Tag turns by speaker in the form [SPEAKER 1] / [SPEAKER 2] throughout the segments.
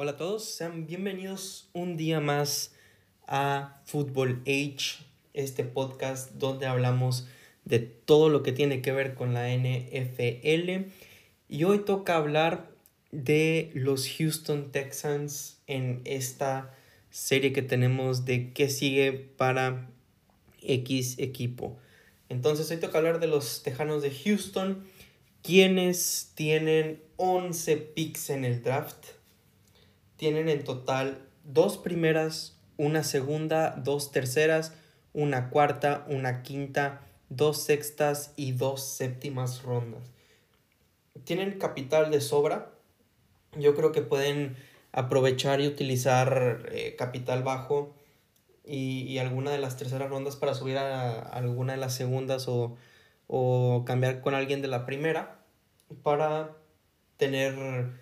[SPEAKER 1] Hola a todos, sean bienvenidos un día más a Football Age, este podcast donde hablamos de todo lo que tiene que ver con la NFL. Y hoy toca hablar de los Houston Texans en esta serie que tenemos de qué sigue para X equipo. Entonces hoy toca hablar de los Tejanos de Houston, quienes tienen 11 picks en el draft tienen en total dos primeras, una segunda, dos terceras, una cuarta, una quinta, dos sextas y dos séptimas rondas. Tienen capital de sobra. Yo creo que pueden aprovechar y utilizar eh, capital bajo y, y, alguna de las terceras rondas para subir a, alguna de las segundas o, o cambiar con alguien de la primera para tener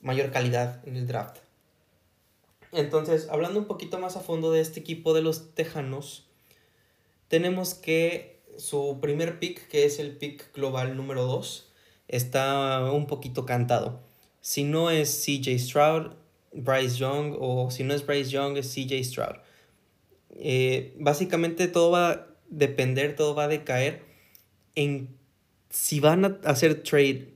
[SPEAKER 1] mayor calidad en el draft. Entonces, hablando un poquito más a fondo de este equipo de los Tejanos, tenemos que su primer pick, que es el pick global número 2, está un poquito cantado. Si no es CJ Stroud, Bryce Young, o si no es Bryce Young, es CJ Stroud. Eh, básicamente todo va a depender, todo va a decaer en si van a hacer trade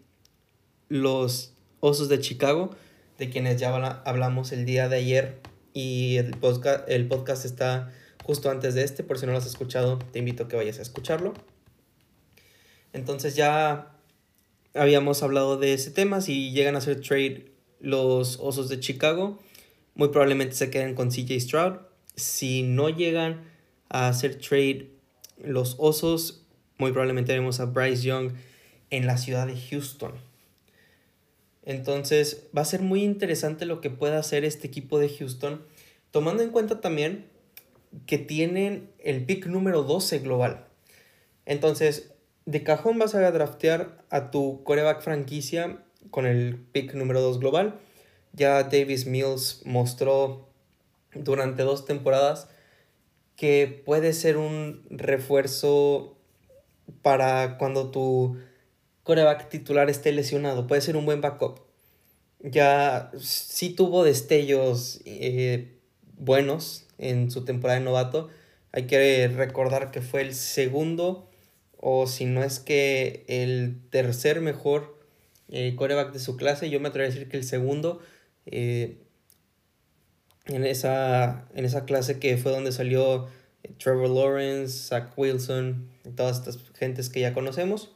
[SPEAKER 1] los Osos de Chicago de quienes ya hablamos el día de ayer y el podcast, el podcast está justo antes de este, por si no lo has escuchado, te invito a que vayas a escucharlo. Entonces ya habíamos hablado de ese tema, si llegan a hacer trade los Osos de Chicago, muy probablemente se queden con CJ Stroud. Si no llegan a hacer trade los Osos, muy probablemente veremos a Bryce Young en la ciudad de Houston. Entonces va a ser muy interesante lo que pueda hacer este equipo de Houston, tomando en cuenta también que tienen el pick número 12 global. Entonces, de cajón vas a draftear a tu coreback franquicia con el pick número 2 global. Ya Davis Mills mostró durante dos temporadas que puede ser un refuerzo para cuando tu coreback titular esté lesionado. Puede ser un buen backup. Ya sí tuvo destellos eh, buenos en su temporada de novato. Hay que recordar que fue el segundo, o si no es que el tercer mejor eh, coreback de su clase. Yo me atrevo a decir que el segundo. Eh, en, esa, en esa clase que fue donde salió Trevor Lawrence, Zach Wilson, todas estas gentes que ya conocemos.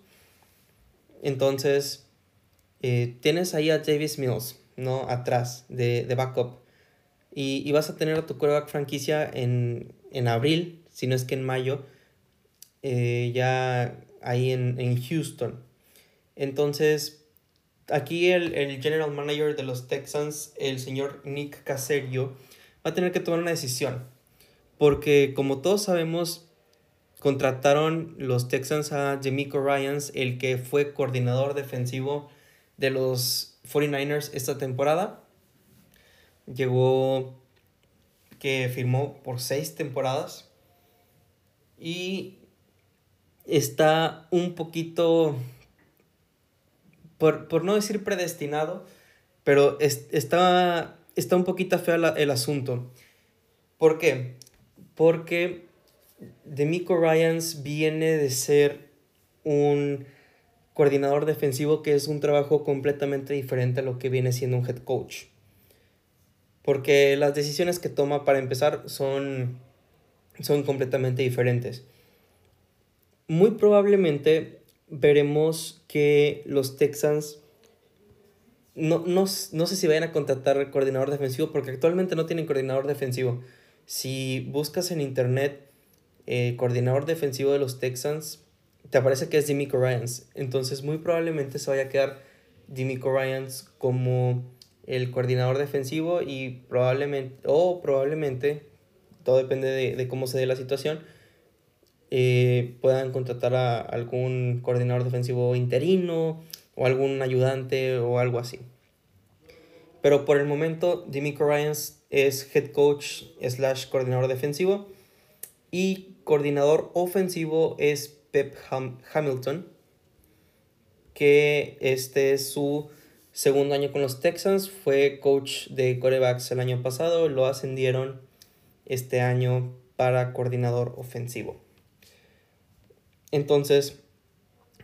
[SPEAKER 1] Entonces, eh, tienes ahí a Davis Mills, ¿no? Atrás de, de backup. Y, y, vas a tener a tu quarterback franquicia en, en, abril, si no es que en mayo, eh, ya ahí en, en, Houston. Entonces, aquí el, el, general manager de los Texans, el señor Nick Caserio, va a tener que tomar una decisión. Porque como todos sabemos, contrataron los Texans a Jamico Ryans, el que fue coordinador defensivo de los 49ers esta temporada. Llegó que firmó por seis temporadas y está un poquito, por, no decir predestinado, pero está, está un poquito feo el asunto. ¿Por qué? Porque Demico Ryans viene de ser un coordinador defensivo que es un trabajo completamente diferente a lo que viene siendo un head coach. Porque las decisiones que toma para empezar son, son completamente diferentes. Muy probablemente veremos que los Texans no, no, no sé si vayan a contratar coordinador defensivo porque actualmente no tienen coordinador defensivo. Si buscas en internet eh, coordinador defensivo de los Texans, te parece que es Demico Ryans. Entonces, muy probablemente se vaya a quedar Demico Ryans como el coordinador defensivo y probablemente, o probablemente, todo depende de, cómo se dé la situación, eh, puedan contratar a algún coordinador defensivo interino o algún ayudante o algo así. Pero por el momento, Demico Ryans es head coach slash coordinador defensivo y coordinador ofensivo es Pep Hamilton, que este es su segundo año con los Texans, fue coach de corebacks el año pasado, lo ascendieron este año para coordinador ofensivo. Entonces,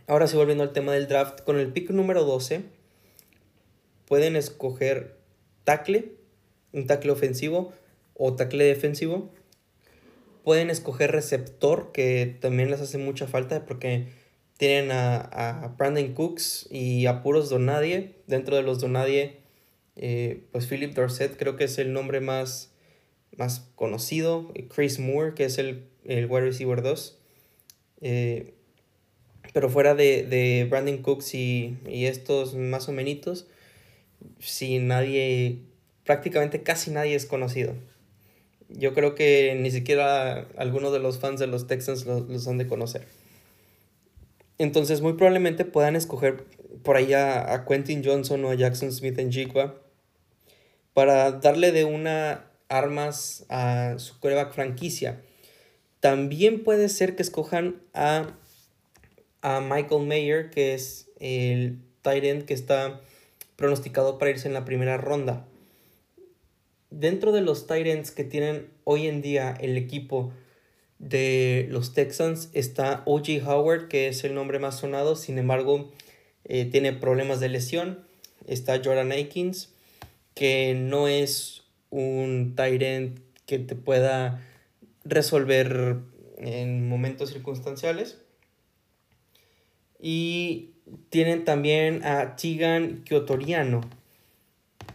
[SPEAKER 1] ahora sí volviendo al tema del draft, con el pick número 12 pueden escoger tackle, un tackle ofensivo o tackle defensivo. Pueden escoger receptor, que también les hace mucha falta porque tienen a, Brandon Cooks y a puros Donadie. Dentro de los Donadie, eh, pues Philip Dorset creo que es el nombre más, más conocido. Chris Moore, que es el, el wide receiver 2. Eh, pero fuera de, de Brandon Cooks y, y, estos más o menos, si nadie, prácticamente casi nadie es conocido. Yo creo que ni siquiera algunos de los fans de los Texans los, han de conocer. Entonces, muy probablemente puedan escoger por ahí a, Quentin Johnson o a Jackson Smith en Jigua para darle de una armas a su coreback franquicia. También puede ser que escojan a, a Michael Mayer, que es el tight que está pronosticado para irse en la primera ronda. Dentro de los Titans que tienen hoy en día el equipo de los Texans está O.J. Howard, que es el nombre más sonado, sin embargo eh, tiene problemas de lesión. Está Jordan Aikins, que no es un Tyrant que te pueda resolver en momentos circunstanciales. Y tienen también a Tigan Kyotoriano,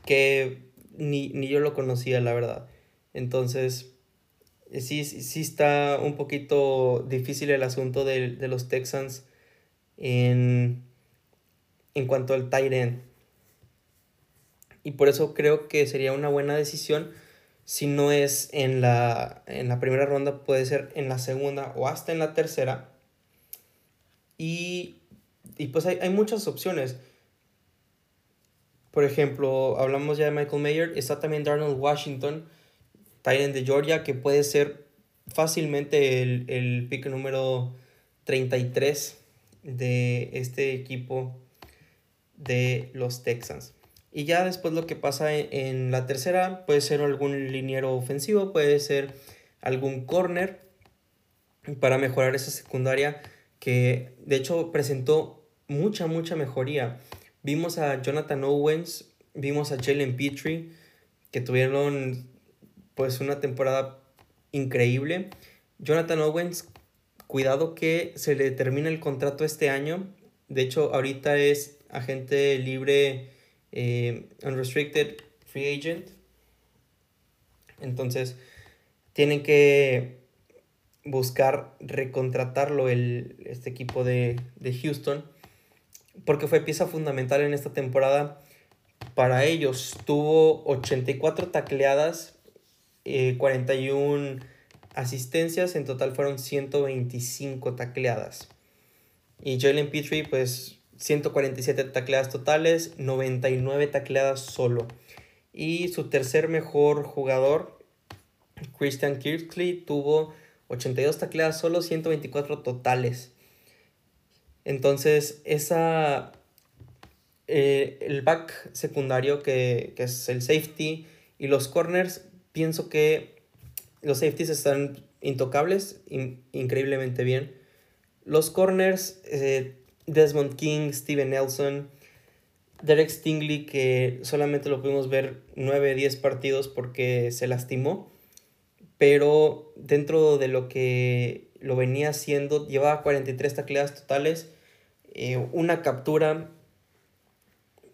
[SPEAKER 1] que ni, yo lo conocía, la verdad. Entonces, sí, sí está un poquito difícil el asunto de, los Texans en, en cuanto al tight end. Y por eso creo que sería una buena decisión. Si no es en la, en la primera ronda, puede ser en la segunda o hasta en la tercera. Y y pues hay, muchas opciones. Por ejemplo, hablamos ya de Michael Mayer, está también Darnell Washington, Titan de Georgia, que puede ser fácilmente el, el pick número 33 de este equipo de los Texans. Y ya después lo que pasa en, en, la tercera puede ser algún liniero ofensivo, puede ser algún corner para mejorar esa secundaria que de hecho presentó mucha, mucha mejoría. Vimos a Jonathan Owens, vimos a Jalen Petrie, que tuvieron pues una temporada increíble. Jonathan Owens, cuidado que se le termina el contrato este año. De hecho, ahorita es agente libre, eh, unrestricted free agent. Entonces, tienen que buscar recontratarlo el, este equipo de, de Houston porque fue pieza fundamental en esta temporada para ellos. Tuvo 84 tacleadas, 41 eh, asistencias, en total fueron 125 tacleadas. Y Jalen Petrie, pues 147 tacleadas totales, 99 tacleadas solo. Y su tercer mejor jugador, Christian Kirkley, tuvo 82 tacleadas solo, 124 totales. Entonces, esa, eh, el back secundario que, es el safety y los corners, pienso que los safeties están intocables, increíblemente bien. Los corners, eh, Desmond King, Steven Nelson, Derek Stingley, que solamente lo pudimos ver 9, 10 partidos porque se lastimó, pero dentro de lo que lo venía haciendo, llevaba 43 tacleadas totales, eh, una captura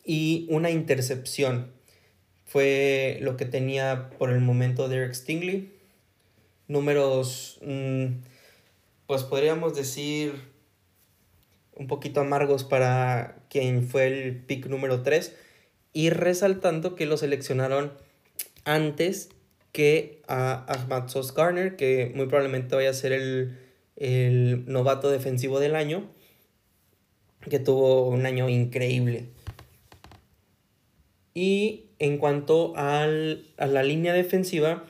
[SPEAKER 1] y una intercepción. Fue lo que tenía por el momento Derek Stingley. Números, mm, pues podríamos decir un poquito amargos para quien fue el pick número 3. Y resaltando que lo seleccionaron antes que a Ahmad Sos Garner, que muy probablemente vaya a ser el, el novato defensivo del año, que tuvo un año increíble. Y en cuanto al, a la línea defensiva,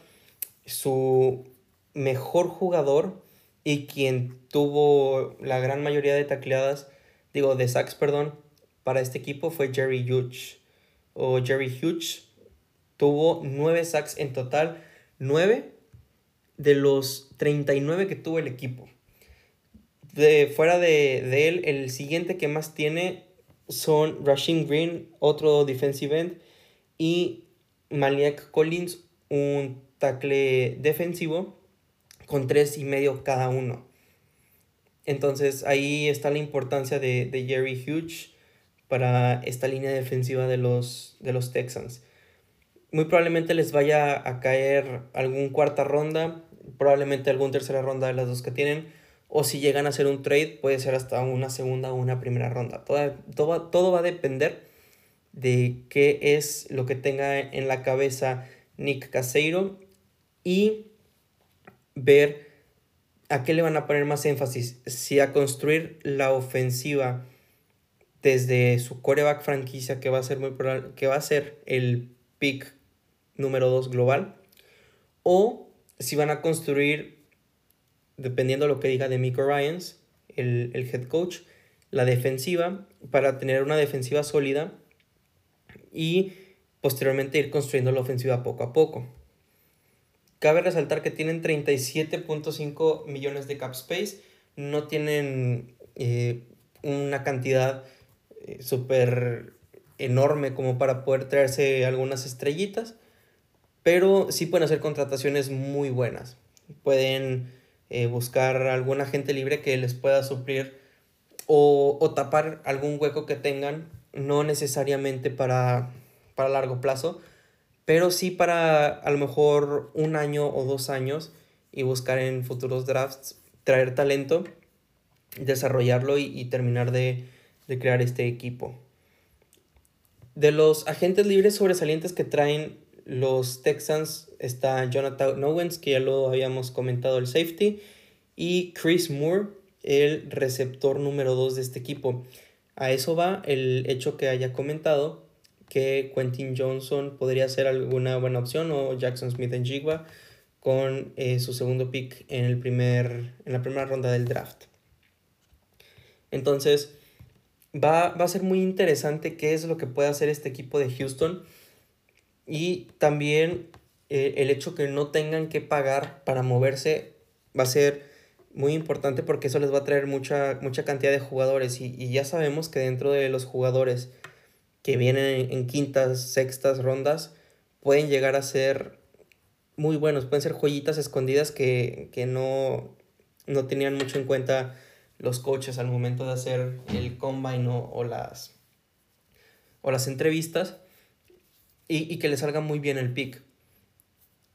[SPEAKER 1] su mejor jugador y quien tuvo la gran mayoría de tacleadas, digo, de sacks, perdón, para este equipo fue Jerry Hughes. o Jerry Hughes tuvo 9 sacks en total, 9 de los 39 que tuvo el equipo. De, fuera de, de él, el siguiente que más tiene son Rushing Green, otro defensive end, y Maliak Collins, un tackle defensivo, con tres y medio cada uno. Entonces ahí está la importancia de, Jerry Hughes para esta línea defensiva de los, de los Texans. Muy probablemente les vaya a caer algún cuarta ronda, probablemente algún tercera ronda de las dos que tienen, o si llegan a hacer un trade, puede ser hasta una segunda o una primera ronda. Todo, todo, todo va a depender de qué es lo que tenga en la cabeza Nick Caseiro y ver a qué le van a poner más énfasis. Si a construir la ofensiva desde su coreback franquicia, que va a ser muy que va a ser el pick número 2 global, o si van a construir, dependiendo de lo que diga de Ryans, el, el head coach, la defensiva, para tener una defensiva sólida y posteriormente ir construyendo la ofensiva poco a poco. Cabe resaltar que tienen 37.5 millones de cap space, no tienen eh, una cantidad eh, súper enorme como para poder traerse algunas estrellitas, pero sí pueden hacer contrataciones muy buenas. Pueden eh, buscar algún agente libre que les pueda suplir o, o, tapar algún hueco que tengan, no necesariamente para, para largo plazo, pero sí para a lo mejor un año o dos años y buscar en futuros drafts traer talento, desarrollarlo y, terminar de, crear este equipo. De los agentes libres sobresalientes que traen los Texans está Jonathan Owens, que ya lo habíamos comentado, el safety, y Chris Moore, el receptor número 2 de este equipo. A eso va el hecho que haya comentado que Quentin Johnson podría ser alguna buena opción o Jackson Smith en Jigba con eh, su segundo pick en, el primer, en la primera ronda del draft. Entonces, va, a ser muy interesante qué es lo que puede hacer este equipo de Houston y también eh, el hecho que no tengan que pagar para moverse va a ser muy importante porque eso les va a traer mucha, mucha cantidad de jugadores y, y ya sabemos que dentro de los jugadores que vienen en quintas, sextas rondas, pueden llegar a ser muy buenos, pueden ser joyitas escondidas que, no, no tenían mucho en cuenta los coaches al momento de hacer el combine o, las, o las entrevistas y, y, que les salga muy bien el pick.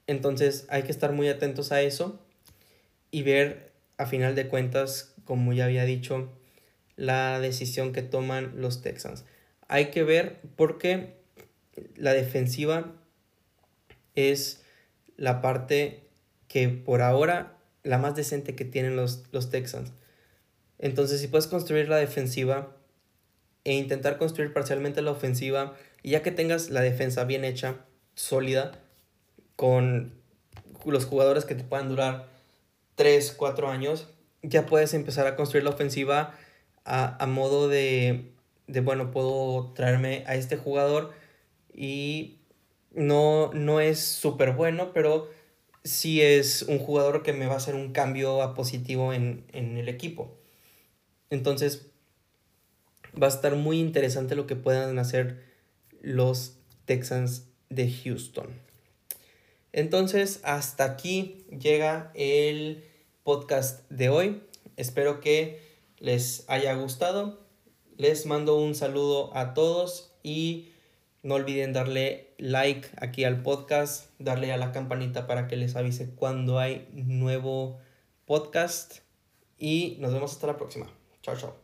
[SPEAKER 1] Entonces hay que estar muy atentos a eso y ver a final de cuentas, como ya había dicho, la decisión que toman los Texans hay que ver porque la defensiva es la parte que por ahora la más decente que tienen los, los Texans. Entonces, si puedes construir la defensiva e intentar construir parcialmente la ofensiva, y ya que tengas la defensa bien hecha, sólida, con los jugadores que te puedan durar 3, 4 años, ya puedes empezar a construir la ofensiva a modo de de, bueno, puedo traerme a este jugador y no, no es súper bueno, pero sí es un jugador que me va a hacer un cambio a positivo en, en el equipo. Entonces, va a estar muy interesante lo que puedan hacer los Texans de Houston. Entonces, hasta aquí llega el podcast de hoy. Espero que les haya gustado. Les mando un saludo a todos y no olviden darle like aquí al podcast, darle a la campanita para que les avise cuando hay nuevo podcast y nos vemos hasta la próxima. Chao, chao.